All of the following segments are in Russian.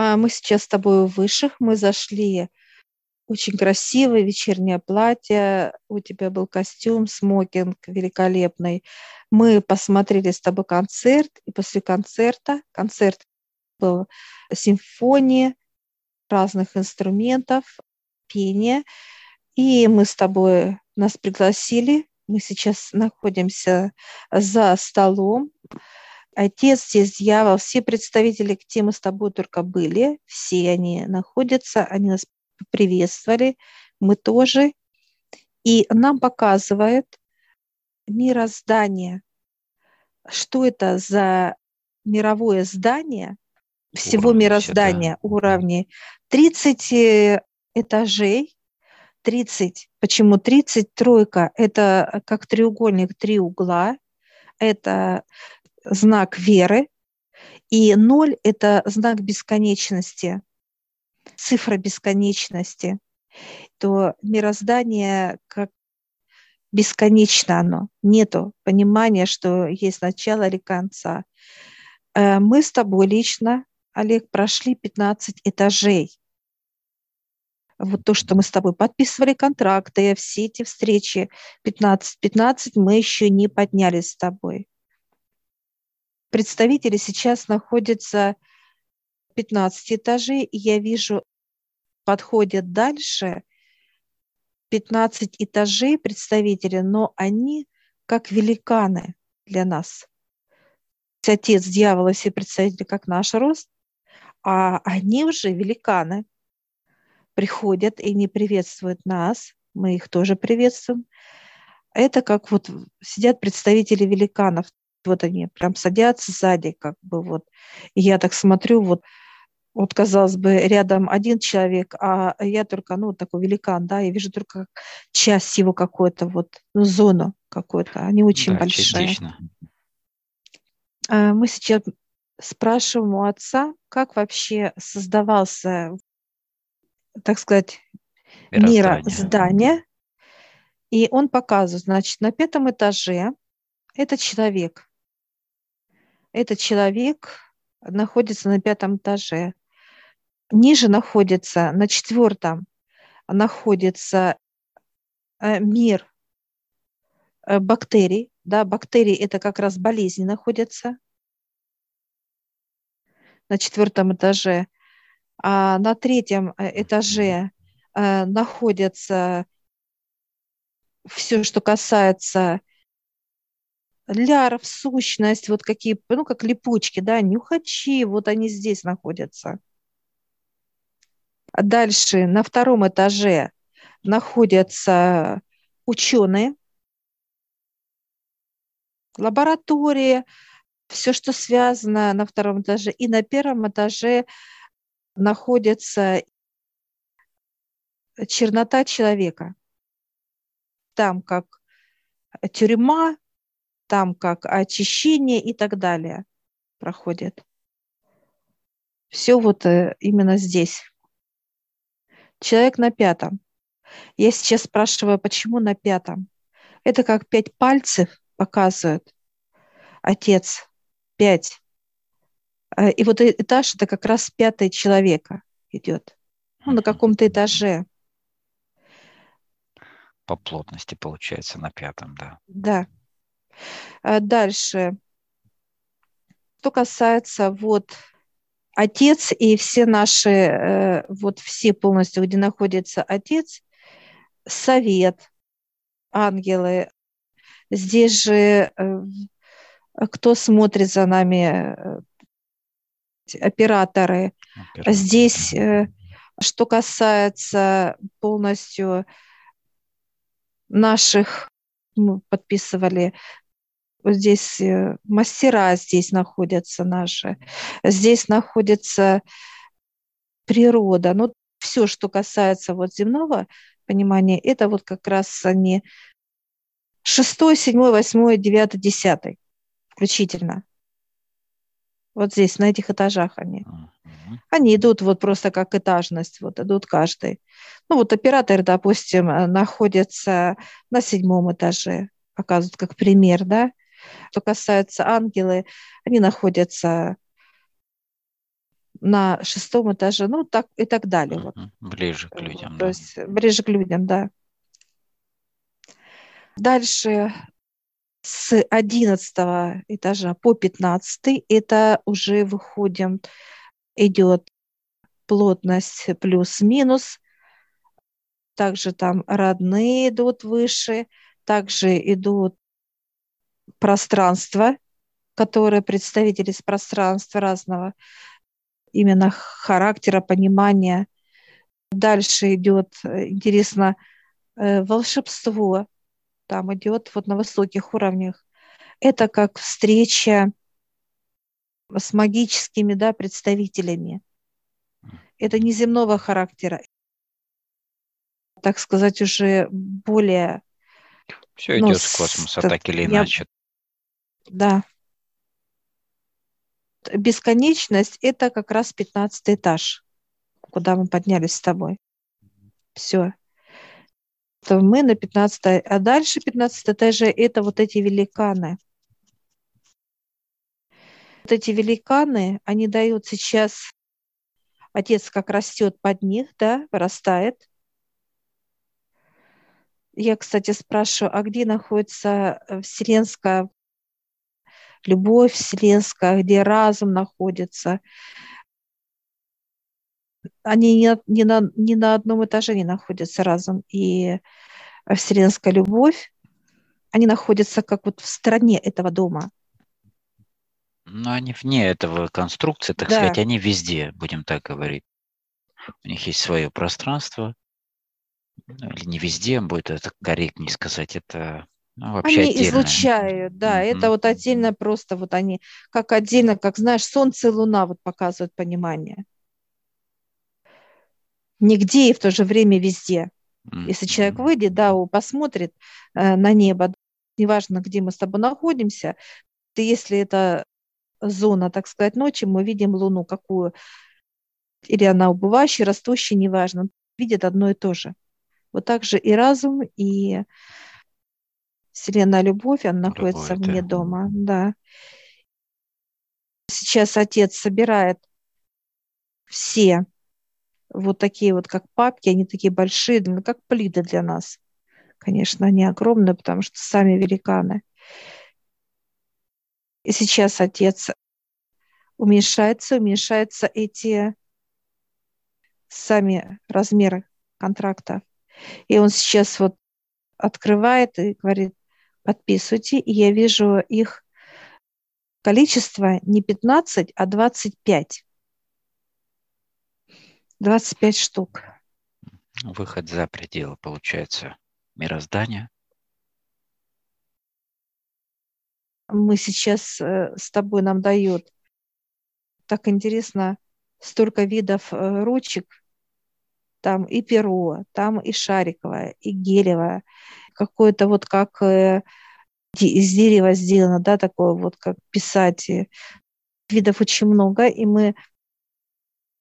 А мы сейчас с тобой у высших, мы зашли. Очень красивое вечернее платье, у тебя был костюм, смокинг великолепный. Мы посмотрели с тобой концерт, и после концерта, концерт был симфония разных инструментов, пение, и мы с тобой, нас пригласили, мы сейчас находимся за столом, Отец, здесь дьявол, все представители, где мы с тобой только были, все они находятся, они нас приветствовали, мы тоже. И нам показывает мироздание. Что это за мировое здание всего уровни мироздания, да. уровни? 30 э, этажей, 30. Почему 30? Тройка – это как треугольник, три угла. Это знак веры, и ноль – это знак бесконечности, цифра бесконечности. То мироздание как бесконечно оно, нету понимания, что есть начало или конца. Э, мы с тобой лично, Олег, прошли 15 этажей. Вот то, что мы с тобой подписывали контракты, все эти встречи 15-15 мы еще не поднялись с тобой представители сейчас находятся 15 этажей, и я вижу, подходят дальше 15 этажей представители, но они как великаны для нас. Отец дьявола все представители как наш рост, а они уже великаны. Приходят и не приветствуют нас, мы их тоже приветствуем. Это как вот сидят представители великанов, вот они прям садятся сзади, как бы вот. И я так смотрю, вот, вот казалось бы, рядом один человек, а я только, ну, такой великан, да, я вижу только часть его какой-то вот, ну, зону какую-то, они очень да, большие. Частично. А, мы сейчас спрашиваем у отца, как вообще создавался, так сказать, мира здания. И он показывает, значит, на пятом этаже это человек. Этот человек находится на пятом этаже. Ниже находится, на четвертом, находится э, мир э, бактерий. Да, бактерии – это как раз болезни находятся на четвертом этаже. А на третьем э, этаже находится все, что касается ляров, сущность, вот какие, ну, как липучки, да, нюхачи, вот они здесь находятся. Дальше на втором этаже находятся ученые, лаборатории, все, что связано на втором этаже. И на первом этаже находится чернота человека. Там как тюрьма, там как очищение и так далее проходит. Все вот э, именно здесь. Человек на пятом. Я сейчас спрашиваю, почему на пятом? Это как пять пальцев показывают. Отец, пять. А, и вот этаж это как раз пятый человека идет. Ну, на каком-то этаже. По плотности получается на пятом, да. Да. Э, дальше. Что касается вот отец и все наши, э, вот все полностью, где находится отец, совет, ангелы, здесь же э, кто смотрит за нами, операторы. Оператор. Здесь, что касается полностью наших, мы подписывали здесь э, мастера здесь находятся наши, здесь находится природа. Ну, все, что касается вот земного понимания, это вот как раз они шестой, седьмой, восьмой, девятый, десятый включительно. Вот здесь, на этих этажах они. Они идут вот просто как этажность, вот идут каждый. Ну вот оператор, допустим, э, находится на седьмом этаже, показывают как пример, да. Что касается ангелы, они находятся на шестом этаже, ну так и так далее. Вот. Ближе к людям. То да. есть ближе к людям, да. Дальше с 11 этажа по 15 это уже выходим, идет плотность плюс-минус. Также там родные идут выше, также идут пространства, которые представители из пространства разного, именно характера, понимания. Дальше идет, э, интересно, э, волшебство, там идет вот на высоких уровнях. Это как встреча с магическими да, представителями. Это неземного характера, так сказать, уже более... Все ну, идет с космоса, так или иначе. Да. Бесконечность – это как раз 15 этаж, куда мы поднялись с тобой. Все то мы на 15 а дальше 15 этаже это вот эти великаны. Вот эти великаны, они дают сейчас, отец как растет под них, да, вырастает. Я, кстати, спрашиваю, а где находится э, вселенская любовь вселенская, где разум находится? они не, не, на, не на одном этаже не находятся разом и вселенская любовь, они находятся как вот в стороне этого дома. Но они вне этого конструкции, так да. сказать, они везде, будем так говорить. У них есть свое пространство, ну, или не везде, будет это корректнее сказать, это ну, вообще они отдельно. излучают, да, mm-hmm. это вот отдельно просто вот они, как отдельно, как знаешь, солнце и луна вот показывают понимание нигде и в то же время везде. Если человек выйдет, да, посмотрит э, на небо, неважно, где мы с тобой находимся, то если это зона, так сказать, ночи, мы видим Луну какую, или она убывающая, растущая, неважно, видит одно и то же. Вот так же и разум, и Вселенная Любовь, она Любовь, находится вне да. дома, да. Сейчас отец собирает все вот такие вот, как папки, они такие большие, как плиты для нас. Конечно, они огромные, потому что сами великаны. И сейчас отец уменьшается, уменьшаются эти сами размеры контракта. И он сейчас вот открывает и говорит, подписывайте, и я вижу их количество не 15, а 25. 25 штук. Выход за пределы, получается, мироздания. Мы сейчас э, с тобой нам дают так интересно столько видов э, ручек. Там и перо, там и шариковое, и гелевое. Какое-то вот как э, из дерева сделано, да, такое вот как писать. Видов очень много, и мы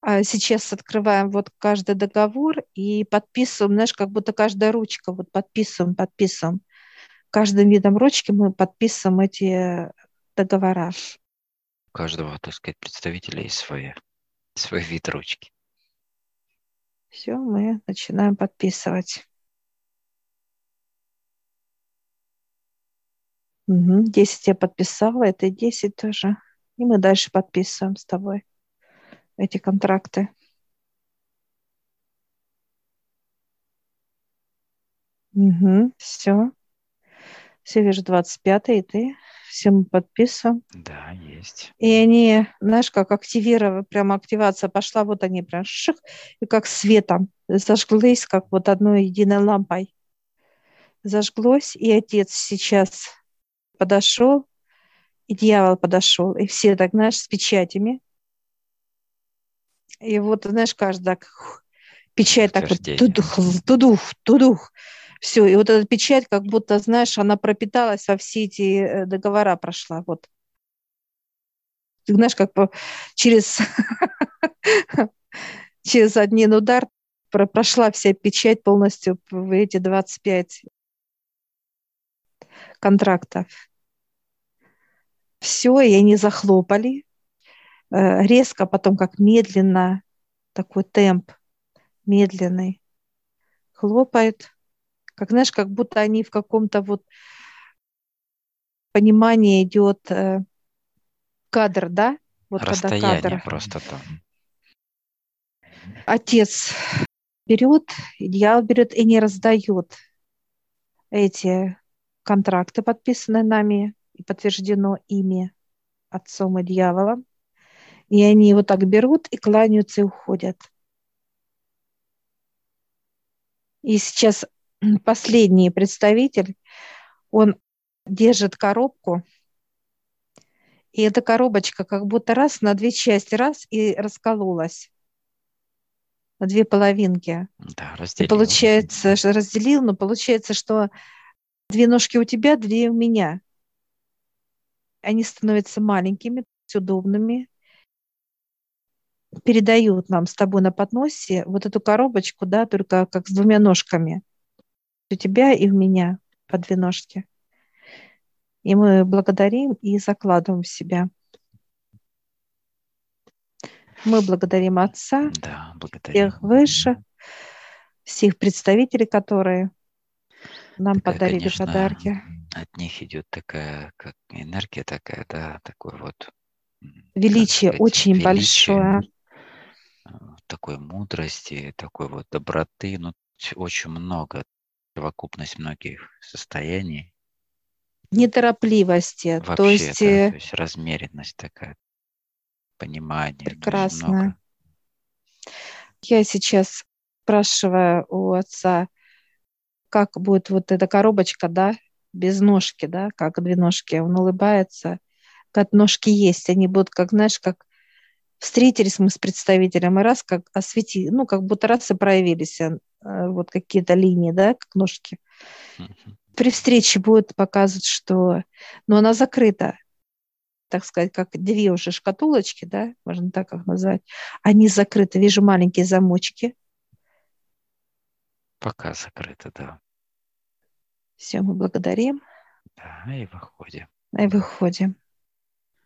а сейчас открываем вот каждый договор и подписываем, знаешь, как будто каждая ручка, вот подписываем, подписываем. Каждым видом ручки мы подписываем эти договора. У каждого, так сказать, представителя есть свои, свой вид ручки. Все, мы начинаем подписывать. Угу, 10 я подписала, это 10 тоже. И мы дальше подписываем с тобой эти контракты. Угу, все. Вижу 25 и ты. Все мы подписываем. Да, есть. И они, знаешь, как активировали, прямо активация пошла, вот они прям ших, и как светом зажглись, как вот одной единой лампой. Зажглось, и отец сейчас подошел, и дьявол подошел, и все так, знаешь, с печатями, и вот, знаешь, каждый так, печать так вот, тудух, тудух, тудух. Все, и вот эта печать, как будто, знаешь, она пропиталась во все эти э, договора прошла. Вот. Ты знаешь, как через, через один удар прошла вся печать полностью в эти 25 контрактов. Все, и они захлопали э, резко, потом как медленно, такой темп медленный, хлопает, как, знаешь, как будто они в каком-то вот понимании идет э, кадр, да? Вот Расстояние когда кадр. просто там. Отец берет, дьявол берет и не раздает эти контракты, подписанные нами и подтверждено ими, отцом и дьяволом. И они его так берут и кланяются и уходят. И сейчас последний представитель, он держит коробку, и эта коробочка как будто раз на две части, раз и раскололась на две половинки. Да, разделил. И получается, разделил, но получается, что две ножки у тебя, две у меня. Они становятся маленькими, удобными, передают нам с тобой на подносе вот эту коробочку, да, только как с двумя ножками. У тебя и у меня по две ножки. И мы благодарим и закладываем в себя. Мы благодарим Отца, да, благодарим. всех выше, всех представителей, которые нам такая, подарили конечно, подарки. От них идет такая, как энергия такая, да, такой вот величие сказать, очень величие, большое. Э, такой мудрости, такой вот доброты, ну, очень много, совокупность многих состояний. Неторопливости, Вообще, то есть... Да, э, то есть размеренность такая, понимание. Прекрасно. Я сейчас спрашиваю у отца, как будет вот эта коробочка, да, без ножки, да, как две ножки. Он улыбается, как ножки есть, они будут, как, знаешь, как встретились мы с представителем, и раз как освети, ну, как будто раз и проявились вот какие-то линии, да, как ножки. При встрече будет показывать, что... Но она закрыта, так сказать, как две уже шкатулочки, да, можно так их назвать. Они закрыты. Вижу маленькие замочки. Пока закрыты, да. Все, мы благодарим. Да, и выходим. И выходим.